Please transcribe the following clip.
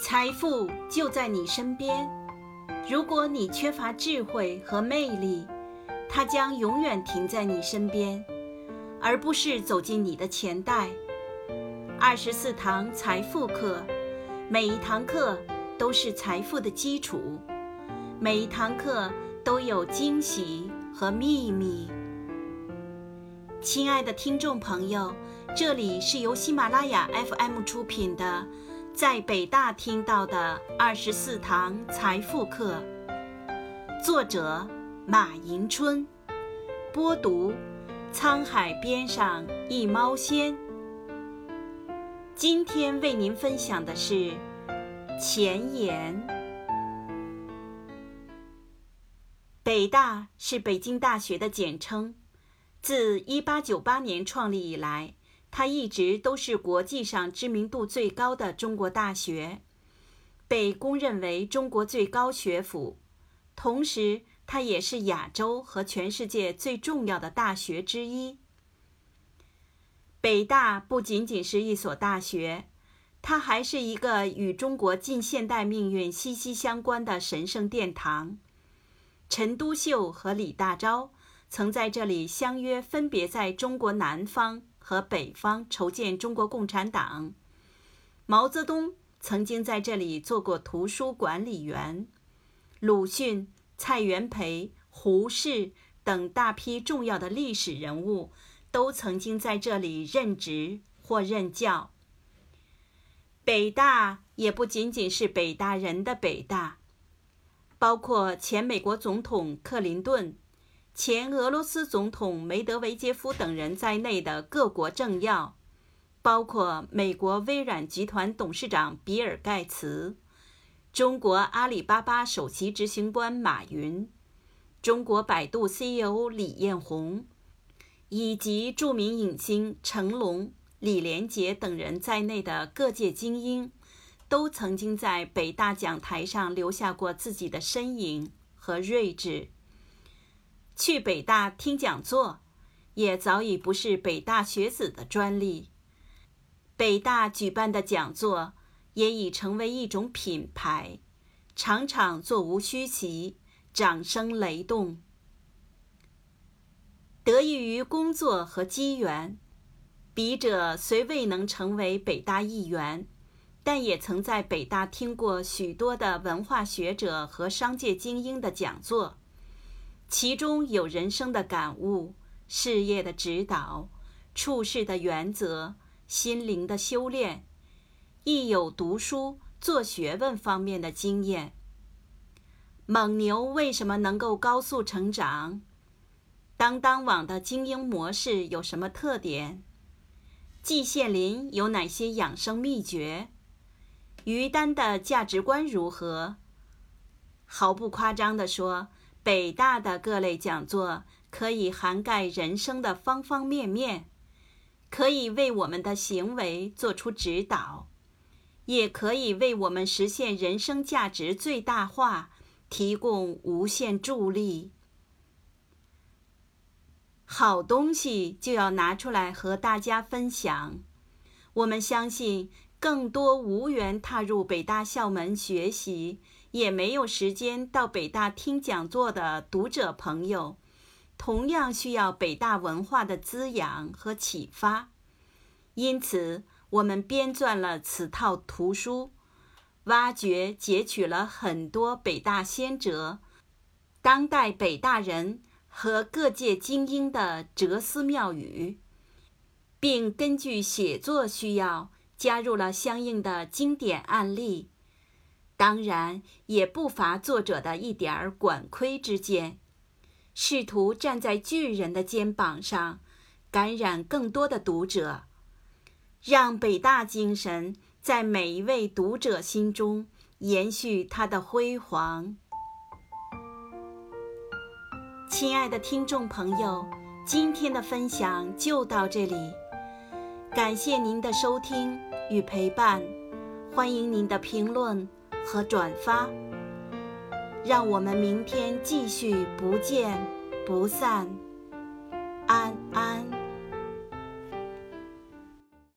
财富就在你身边。如果你缺乏智慧和魅力，它将永远停在你身边，而不是走进你的钱袋。二十四堂财富课，每一堂课都是财富的基础，每一堂课都有惊喜和秘密。亲爱的听众朋友，这里是由喜马拉雅 FM 出品的。在北大听到的二十四堂财富课，作者马迎春，播读沧海边上一猫仙。今天为您分享的是前言。北大是北京大学的简称，自一八九八年创立以来。它一直都是国际上知名度最高的中国大学，被公认为中国最高学府。同时，它也是亚洲和全世界最重要的大学之一。北大不仅仅是一所大学，它还是一个与中国近现代命运息息相关的神圣殿堂。陈独秀和李大钊曾在这里相约，分别在中国南方。和北方筹建中国共产党，毛泽东曾经在这里做过图书管理员，鲁迅、蔡元培、胡适等大批重要的历史人物都曾经在这里任职或任教。北大也不仅仅是北大人的北大，包括前美国总统克林顿。前俄罗斯总统梅德韦杰夫等人在内的各国政要，包括美国微软集团董事长比尔·盖茨、中国阿里巴巴首席执行官马云、中国百度 CEO 李彦宏，以及著名影星成龙、李连杰等人在内的各界精英，都曾经在北大讲台上留下过自己的身影和睿智。去北大听讲座，也早已不是北大学子的专利。北大举办的讲座也已成为一种品牌，场场座无虚席，掌声雷动。得益于工作和机缘，笔者虽未能成为北大一员，但也曾在北大听过许多的文化学者和商界精英的讲座。其中有人生的感悟、事业的指导、处事的原则、心灵的修炼，亦有读书做学问方面的经验。蒙牛为什么能够高速成长？当当网的经营模式有什么特点？季羡林有哪些养生秘诀？于丹的价值观如何？毫不夸张地说。北大的各类讲座可以涵盖人生的方方面面，可以为我们的行为做出指导，也可以为我们实现人生价值最大化提供无限助力。好东西就要拿出来和大家分享。我们相信，更多无缘踏入北大校门学习。也没有时间到北大听讲座的读者朋友，同样需要北大文化的滋养和启发。因此，我们编撰了此套图书，挖掘截取了很多北大先哲、当代北大人和各界精英的哲思妙语，并根据写作需要加入了相应的经典案例。当然，也不乏作者的一点儿管窥之见，试图站在巨人的肩膀上，感染更多的读者，让北大精神在每一位读者心中延续它的辉煌。亲爱的听众朋友，今天的分享就到这里，感谢您的收听与陪伴，欢迎您的评论。和转发，让我们明天继续不见不散，安安。